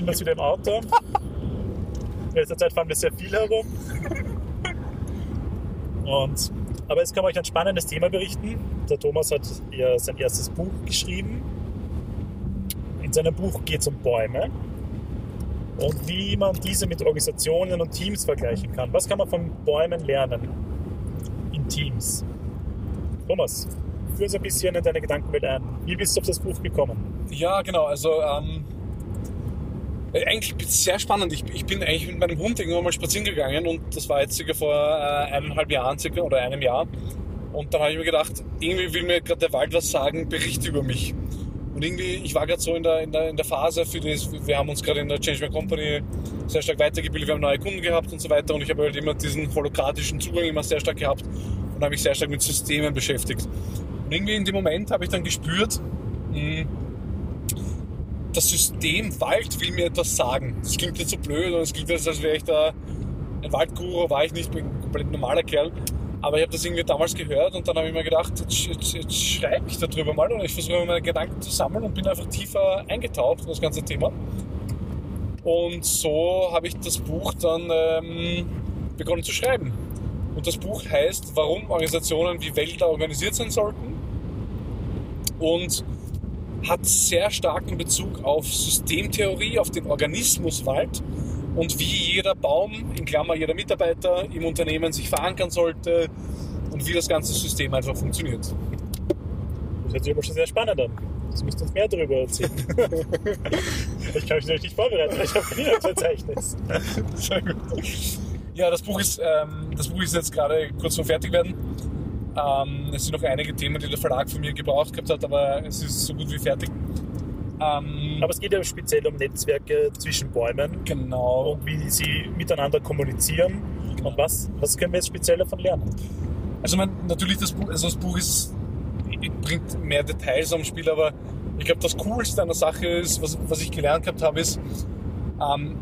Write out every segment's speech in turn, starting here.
befinden uns wieder im Auto. In letzter Zeit fahren wir sehr viel herum. Und, aber jetzt kann ich euch ein spannendes Thema berichten. Der Thomas hat ja sein erstes Buch geschrieben. In seinem Buch geht es um Bäume und wie man diese mit Organisationen und Teams vergleichen kann. Was kann man von Bäumen lernen in Teams? Thomas, führ uns ein bisschen in deine Gedankenwelt ein. Wie bist du auf das Buch gekommen? Ja, genau. Also ähm, äh, eigentlich sehr spannend. Ich, ich, bin eigentlich mit meinem Hund irgendwann mal spazieren gegangen und das war jetzt circa vor äh, eineinhalb Jahren circa, oder einem Jahr. Und dann habe ich mir gedacht, irgendwie will mir gerade der Wald was sagen, berichte über mich. Und irgendwie, ich war gerade so in der, in, der, in der Phase für das, wir haben uns gerade in der Change My Company sehr stark weitergebildet, wir haben neue Kunden gehabt und so weiter und ich habe halt immer diesen holokratischen Zugang immer sehr stark gehabt und habe mich sehr stark mit Systemen beschäftigt. Und irgendwie in dem Moment habe ich dann gespürt, mh, hm, das System Wald will mir etwas sagen. Das klingt jetzt so blöd und es klingt jetzt, als wäre ich da ein Waldguru, war ich nicht, bin ein komplett normaler Kerl. Aber ich habe das irgendwie damals gehört und dann habe ich mir gedacht, jetzt, jetzt, jetzt schreibe ich darüber mal und ich versuche meine Gedanken zu sammeln und bin einfach tiefer eingetaucht in das ganze Thema. Und so habe ich das Buch dann ähm, begonnen zu schreiben. Und das Buch heißt, warum Organisationen wie Wälder organisiert sein sollten. Und hat sehr starken Bezug auf Systemtheorie, auf den Organismus Wald und wie jeder Baum, in Klammer jeder Mitarbeiter im Unternehmen sich verankern sollte und wie das ganze System einfach funktioniert. Das hört sich aber schon sehr spannend an. Jetzt müsst ihr uns mehr darüber erzählen. ich kann mich natürlich nicht vorbereiten, weil ich habe nie ein Verzeichnis. Sehr gut. Ja, das Buch ist, ähm, das Buch ist jetzt gerade kurz vor fertig werden. Ähm, es sind noch einige Themen, die der Verlag von mir gebraucht gehabt hat, aber es ist so gut wie fertig. Ähm, Aber es geht ja speziell um Netzwerke zwischen Bäumen. Genau. Und wie sie miteinander kommunizieren. Genau. Und was, was können wir jetzt speziell davon lernen? Also man, natürlich, das Buch, also das Buch ist, bringt mehr Details am Spiel, aber ich glaube, das Coolste an der Sache ist, was, was ich gelernt gehabt habe, ist, ähm,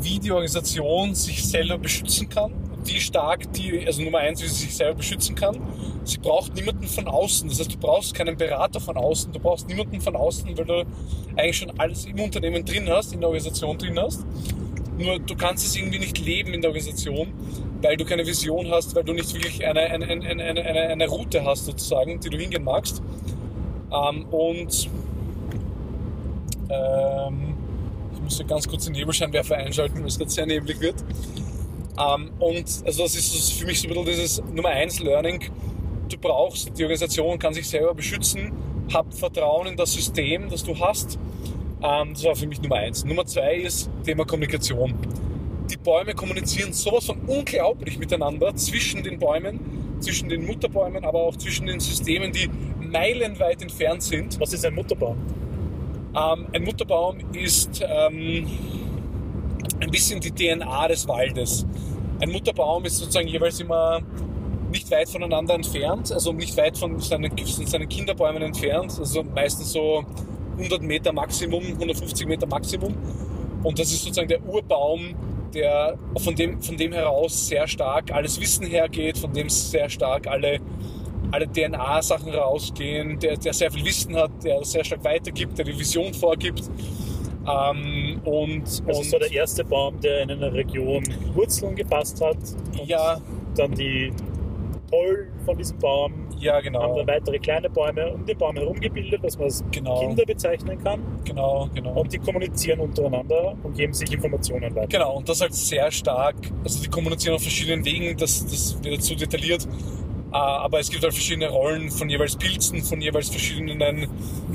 wie die Organisation sich selber beschützen kann die stark, die, also Nummer eins, wie sie sich selber beschützen kann. Sie braucht niemanden von außen. Das heißt, du brauchst keinen Berater von außen, du brauchst niemanden von außen, weil du eigentlich schon alles im Unternehmen drin hast, in der Organisation drin hast. Nur du kannst es irgendwie nicht leben in der Organisation, weil du keine Vision hast, weil du nicht wirklich eine, eine, eine, eine, eine, Route hast, sozusagen, die du hingehen magst. Ähm, und ähm, ich muss ganz kurz den Nebelscheinwerfer einschalten, weil es gerade sehr neblig wird. Ähm, und also das ist für mich so ein bisschen dieses Nummer eins Learning. Du brauchst, die Organisation kann sich selber beschützen, hab Vertrauen in das System, das du hast. Ähm, das war für mich Nummer eins. Nummer zwei ist Thema Kommunikation. Die Bäume kommunizieren sowas von unglaublich miteinander zwischen den Bäumen, zwischen den Mutterbäumen, aber auch zwischen den Systemen, die meilenweit entfernt sind. Was ist ein Mutterbaum? Ähm, ein Mutterbaum ist ähm, ein bisschen die DNA des Waldes. Ein Mutterbaum ist sozusagen jeweils immer nicht weit voneinander entfernt, also nicht weit von seinen, seinen Kinderbäumen entfernt, also meistens so 100 Meter Maximum, 150 Meter Maximum. Und das ist sozusagen der Urbaum, der von dem, von dem heraus sehr stark alles Wissen hergeht, von dem sehr stark alle, alle DNA-Sachen rausgehen, der, der sehr viel Wissen hat, der sehr stark weitergibt, der die Vision vorgibt. Ähm, und, das und ist so der erste Baum, der in einer Region Wurzeln gefasst hat. ja. Dann die Pollen von diesem Baum ja, genau. haben dann weitere kleine Bäume um den Baum herum gebildet, was man als genau. Kinder bezeichnen kann. Genau, genau. Und die kommunizieren untereinander und geben sich Informationen weiter. Genau, und das halt sehr stark. Also die kommunizieren auf verschiedenen Wegen, das, das wird zu detailliert. Ah, aber es gibt halt verschiedene Rollen von jeweils Pilzen, von jeweils verschiedenen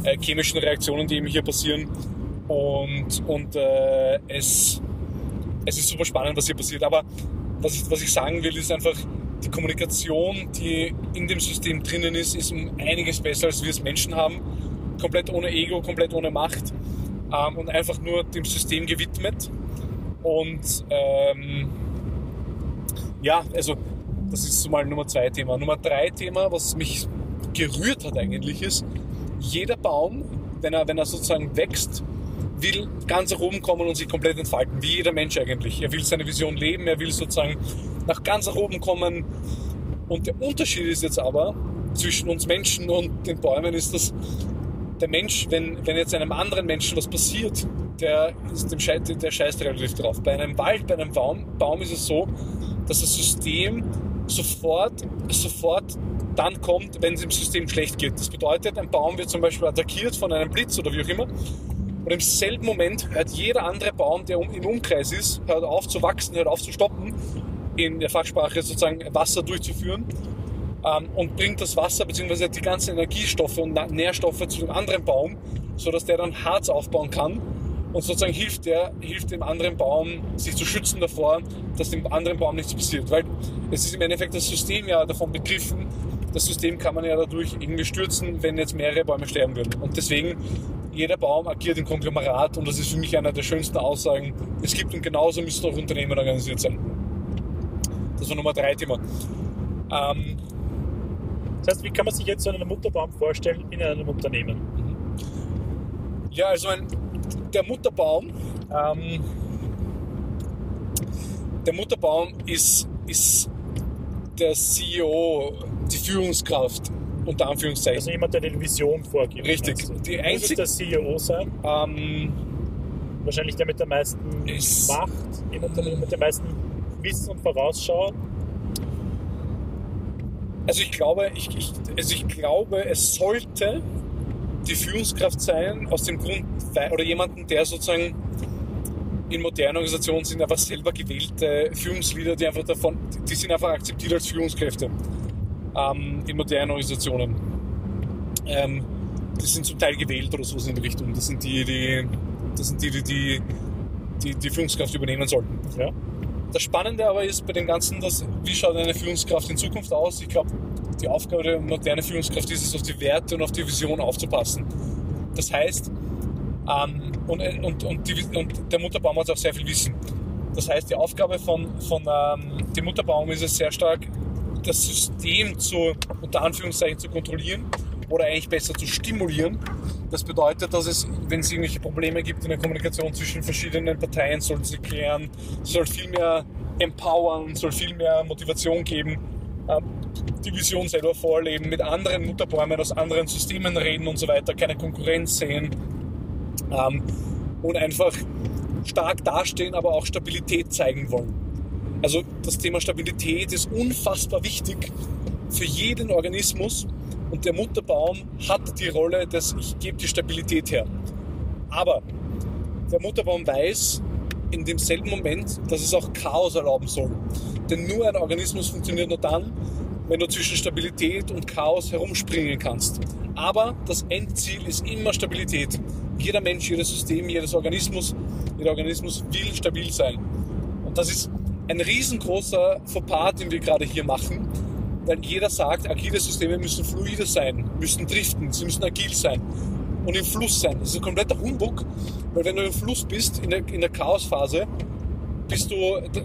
äh, chemischen Reaktionen, die eben hier passieren. Und, und äh, es, es ist super spannend, was hier passiert. Aber was ich, was ich sagen will, ist einfach, die Kommunikation, die in dem System drinnen ist, ist um einiges besser, als wir es Menschen haben. Komplett ohne Ego, komplett ohne Macht ähm, und einfach nur dem System gewidmet. Und ähm, ja, also das ist mal Nummer zwei Thema. Nummer drei Thema, was mich gerührt hat eigentlich, ist, jeder Baum, wenn er, wenn er sozusagen wächst, will ganz nach oben kommen und sich komplett entfalten, wie jeder Mensch eigentlich. Er will seine Vision leben, er will sozusagen nach ganz nach oben kommen. Und der Unterschied ist jetzt aber zwischen uns Menschen und den Bäumen ist, dass der Mensch, wenn, wenn jetzt einem anderen Menschen was passiert, der, ist dem Schei der scheißt relativ drauf. Bei einem Wald, bei einem Baum, Baum ist es so, dass das System sofort, sofort dann kommt, wenn es im System schlecht geht. Das bedeutet, ein Baum wird zum Beispiel attackiert von einem Blitz oder wie auch immer. Und im selben Moment hört jeder andere Baum, der im Umkreis ist, hört auf zu wachsen, hört auf zu stoppen, in der Fachsprache sozusagen Wasser durchzuführen ähm, und bringt das Wasser bzw. die ganzen Energiestoffe und Nährstoffe zu dem anderen Baum, sodass der dann Harz aufbauen kann und sozusagen hilft der, hilft dem anderen Baum, sich zu schützen davor, dass dem anderen Baum nichts passiert. Weil es ist im Endeffekt das System ja davon begriffen, das System kann man ja dadurch irgendwie stürzen, wenn jetzt mehrere Bäume sterben würden. Und deswegen, jeder Baum agiert im Konglomerat und das ist für mich einer der schönsten Aussagen, es gibt und genauso müssen auch Unternehmen organisiert sein. Das war Nummer drei Thema. Ähm, das heißt, wie kann man sich jetzt so einen Mutterbaum vorstellen in einem Unternehmen? Ja, also ein, der Mutterbaum, ähm, der Mutterbaum ist, ist der CEO, die Führungskraft, unter Anführungszeichen. Also jemand, der die Vision vorgibt. Richtig. Die einzige, der CEO sein? Ähm, Wahrscheinlich der mit der meisten Macht, jemand, der mit dem meisten Wissen und Vorausschau. Also ich glaube, ich, ich, also ich glaube, es sollte die Führungskraft sein, aus dem Grund, oder jemanden, der sozusagen in modernen Organisationen sind einfach selber gewählte Führungsleader, die einfach davon, die sind einfach akzeptiert als Führungskräfte ähm, in modernen Organisationen. Ähm, die sind zum Teil gewählt oder sowas in die Richtung. Das sind die, die, das sind die, die, die, die, die Führungskraft übernehmen sollten. Ja? Das Spannende aber ist bei dem Ganzen, dass, wie schaut eine Führungskraft in Zukunft aus? Ich glaube, die Aufgabe der modernen Führungskraft ist es, auf die Werte und auf die Vision aufzupassen. Das heißt, ähm, und, und, und, die, und, der Mutterbaum hat auch sehr viel Wissen. Das heißt, die Aufgabe von, von ähm, dem Mutterbaum ist es sehr stark, das System zu, unter Anführungszeichen zu kontrollieren oder eigentlich besser zu stimulieren. Das bedeutet, dass es, wenn es irgendwelche Probleme gibt in der Kommunikation zwischen verschiedenen Parteien, soll sie klären, soll viel mehr empowern, soll viel mehr Motivation geben, ähm, die Vision selber vorleben, mit anderen Mutterbäumen aus anderen Systemen reden und so weiter, keine Konkurrenz sehen ähm, und einfach stark dastehen, aber auch Stabilität zeigen wollen. Also das Thema Stabilität ist unfassbar wichtig für jeden Organismus und der Mutterbaum hat die Rolle, dass ich gebe die Stabilität her. Aber der Mutterbaum weiß in demselben Moment, dass es auch Chaos erlauben soll. Denn nur ein Organismus funktioniert nur dann, wenn du zwischen Stabilität und Chaos herumspringen kannst. Aber das Endziel ist immer Stabilität. Jeder Mensch, jedes System, jedes Organismus, jeder Organismus will stabil sein. Und das ist ein riesengroßer Fauxpas, den wir gerade hier machen, weil jeder sagt, agile Systeme müssen fluide sein, müssen driften, sie müssen agil sein und im Fluss sein. Das ist ein kompletter Humbug, weil wenn du im Fluss bist, in der, in der Chaosphase, bist du,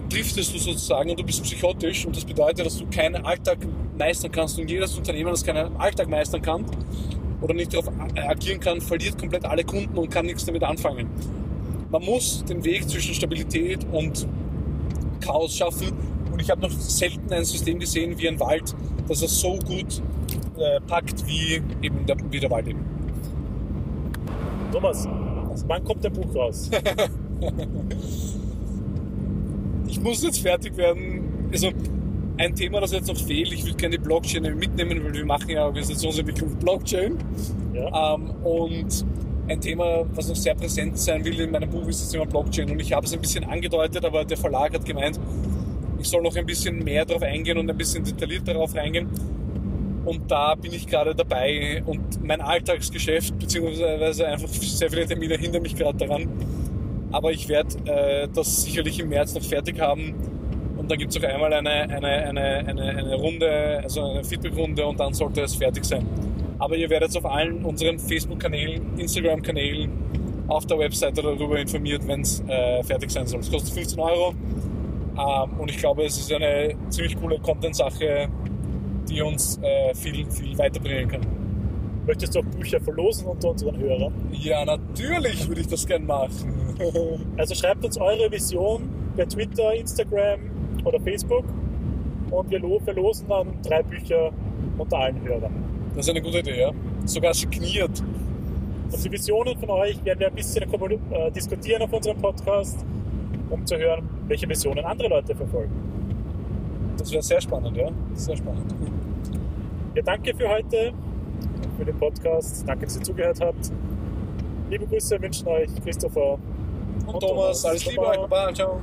driftest du sozusagen und du bist psychotisch und das bedeutet, dass du keinen Alltag meistern kannst und jedes Unternehmen, das keinen Alltag meistern kann oder nicht darauf agieren kann, verliert komplett alle Kunden und kann nichts damit anfangen. Man muss den Weg zwischen Stabilität und Chaos schaffen und ich habe noch selten ein System gesehen wie ein Wald, das es so gut äh, packt wie eben der, wie der Wald eben. Thomas, wann kommt dein Buch raus? ich muss jetzt fertig werden. Also ein Thema, das jetzt noch fehlt, ich würde gerne die Blockchain mitnehmen, weil wir machen ja Organisationsentwicklung Blockchain. Ja. Ähm, und ein Thema, was noch sehr präsent sein will in meinem Buch, ist das Thema Blockchain. Und ich habe es ein bisschen angedeutet, aber der Verlag hat gemeint, ich soll noch ein bisschen mehr darauf eingehen und ein bisschen detailliert darauf eingehen. Und da bin ich gerade dabei und mein Alltagsgeschäft, beziehungsweise einfach sehr viele Termine hindern mich gerade daran. Aber ich werde äh, das sicherlich im März noch fertig haben. Und dann gibt es auch einmal eine, eine, eine, eine, eine Runde, also eine Feedback-Runde und dann sollte es fertig sein. Aber ihr werdet auf allen unseren Facebook-Kanälen, Instagram-Kanälen, auf der Webseite darüber informiert, wenn es äh, fertig sein soll. Es kostet 15 Euro. Ähm, und ich glaube, es ist eine ziemlich coole Content-Sache, die uns äh, viel, viel weiterbringen kann. Möchtest du auch Bücher verlosen unter unseren Hörern? Ja, natürlich würde ich das gern machen. also schreibt uns eure Vision per Twitter, Instagram oder Facebook und wir verlosen dann drei Bücher unter allen Hörern. Das ist eine gute Idee, ja. Sogar signiert. Und die Visionen von euch werden wir ein bisschen äh, diskutieren auf unserem Podcast, um zu hören, welche Visionen andere Leute verfolgen. Das wäre sehr spannend, ja. Sehr spannend. Ja, danke für heute, für den Podcast. Danke, dass ihr zugehört habt. Liebe Grüße wünschen euch Christopher und, und Thomas. Thomas. Alles Liebe, Baba. ciao.